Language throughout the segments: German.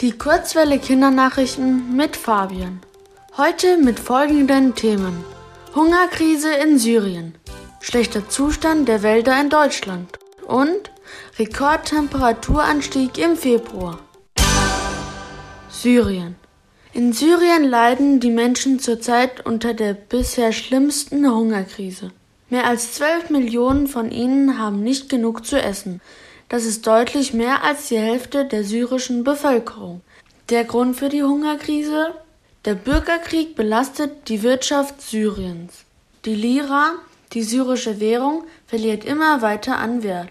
Die Kurzwelle Kindernachrichten mit Fabian. Heute mit folgenden Themen. Hungerkrise in Syrien, schlechter Zustand der Wälder in Deutschland und Rekordtemperaturanstieg im Februar. Syrien. In Syrien leiden die Menschen zurzeit unter der bisher schlimmsten Hungerkrise. Mehr als zwölf Millionen von ihnen haben nicht genug zu essen. Das ist deutlich mehr als die Hälfte der syrischen Bevölkerung. Der Grund für die Hungerkrise? Der Bürgerkrieg belastet die Wirtschaft Syriens. Die Lira, die syrische Währung, verliert immer weiter an Wert.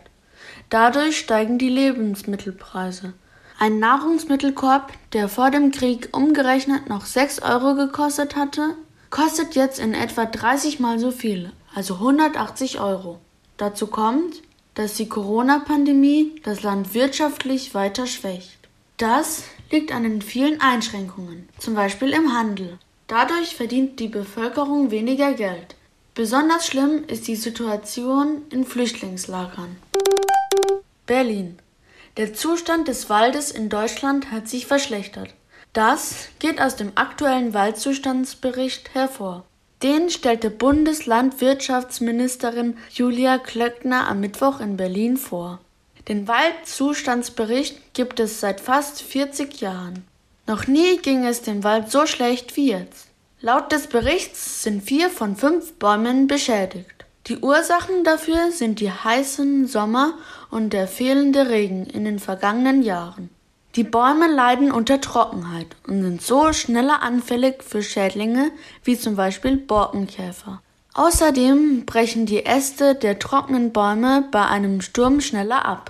Dadurch steigen die Lebensmittelpreise. Ein Nahrungsmittelkorb, der vor dem Krieg umgerechnet noch 6 Euro gekostet hatte, kostet jetzt in etwa 30 mal so viel, also 180 Euro. Dazu kommt, dass die Corona-Pandemie das Land wirtschaftlich weiter schwächt. Das liegt an den vielen Einschränkungen, zum Beispiel im Handel. Dadurch verdient die Bevölkerung weniger Geld. Besonders schlimm ist die Situation in Flüchtlingslagern. Berlin. Der Zustand des Waldes in Deutschland hat sich verschlechtert. Das geht aus dem aktuellen Waldzustandsbericht hervor. Den stellte Bundeslandwirtschaftsministerin Julia Klöckner am Mittwoch in Berlin vor. Den Waldzustandsbericht gibt es seit fast 40 Jahren. Noch nie ging es dem Wald so schlecht wie jetzt. Laut des Berichts sind vier von fünf Bäumen beschädigt. Die Ursachen dafür sind die heißen Sommer und der fehlende Regen in den vergangenen Jahren. Die Bäume leiden unter Trockenheit und sind so schneller anfällig für Schädlinge wie zum Beispiel Borkenkäfer. Außerdem brechen die Äste der trockenen Bäume bei einem Sturm schneller ab.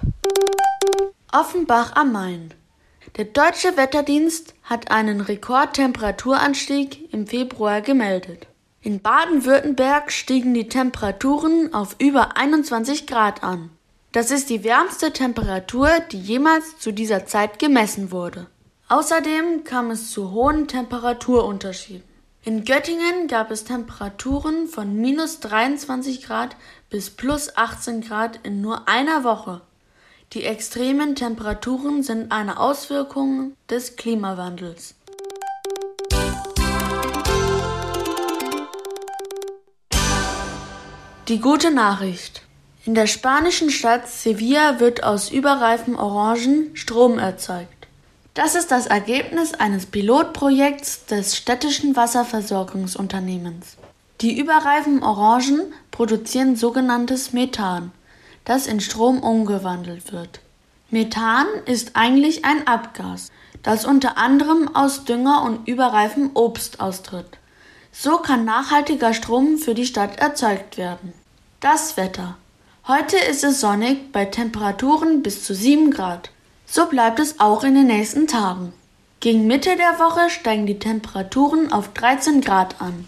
Offenbach am Main. Der deutsche Wetterdienst hat einen Rekordtemperaturanstieg im Februar gemeldet. In Baden-Württemberg stiegen die Temperaturen auf über 21 Grad an. Das ist die wärmste Temperatur, die jemals zu dieser Zeit gemessen wurde. Außerdem kam es zu hohen Temperaturunterschieden. In Göttingen gab es Temperaturen von minus 23 Grad bis plus 18 Grad in nur einer Woche. Die extremen Temperaturen sind eine Auswirkung des Klimawandels. Die gute Nachricht. In der spanischen Stadt Sevilla wird aus überreifen Orangen Strom erzeugt. Das ist das Ergebnis eines Pilotprojekts des städtischen Wasserversorgungsunternehmens. Die überreifen Orangen produzieren sogenanntes Methan, das in Strom umgewandelt wird. Methan ist eigentlich ein Abgas, das unter anderem aus Dünger und überreifem Obst austritt. So kann nachhaltiger Strom für die Stadt erzeugt werden. Das Wetter. Heute ist es sonnig bei Temperaturen bis zu 7 Grad. So bleibt es auch in den nächsten Tagen. Gegen Mitte der Woche steigen die Temperaturen auf 13 Grad an.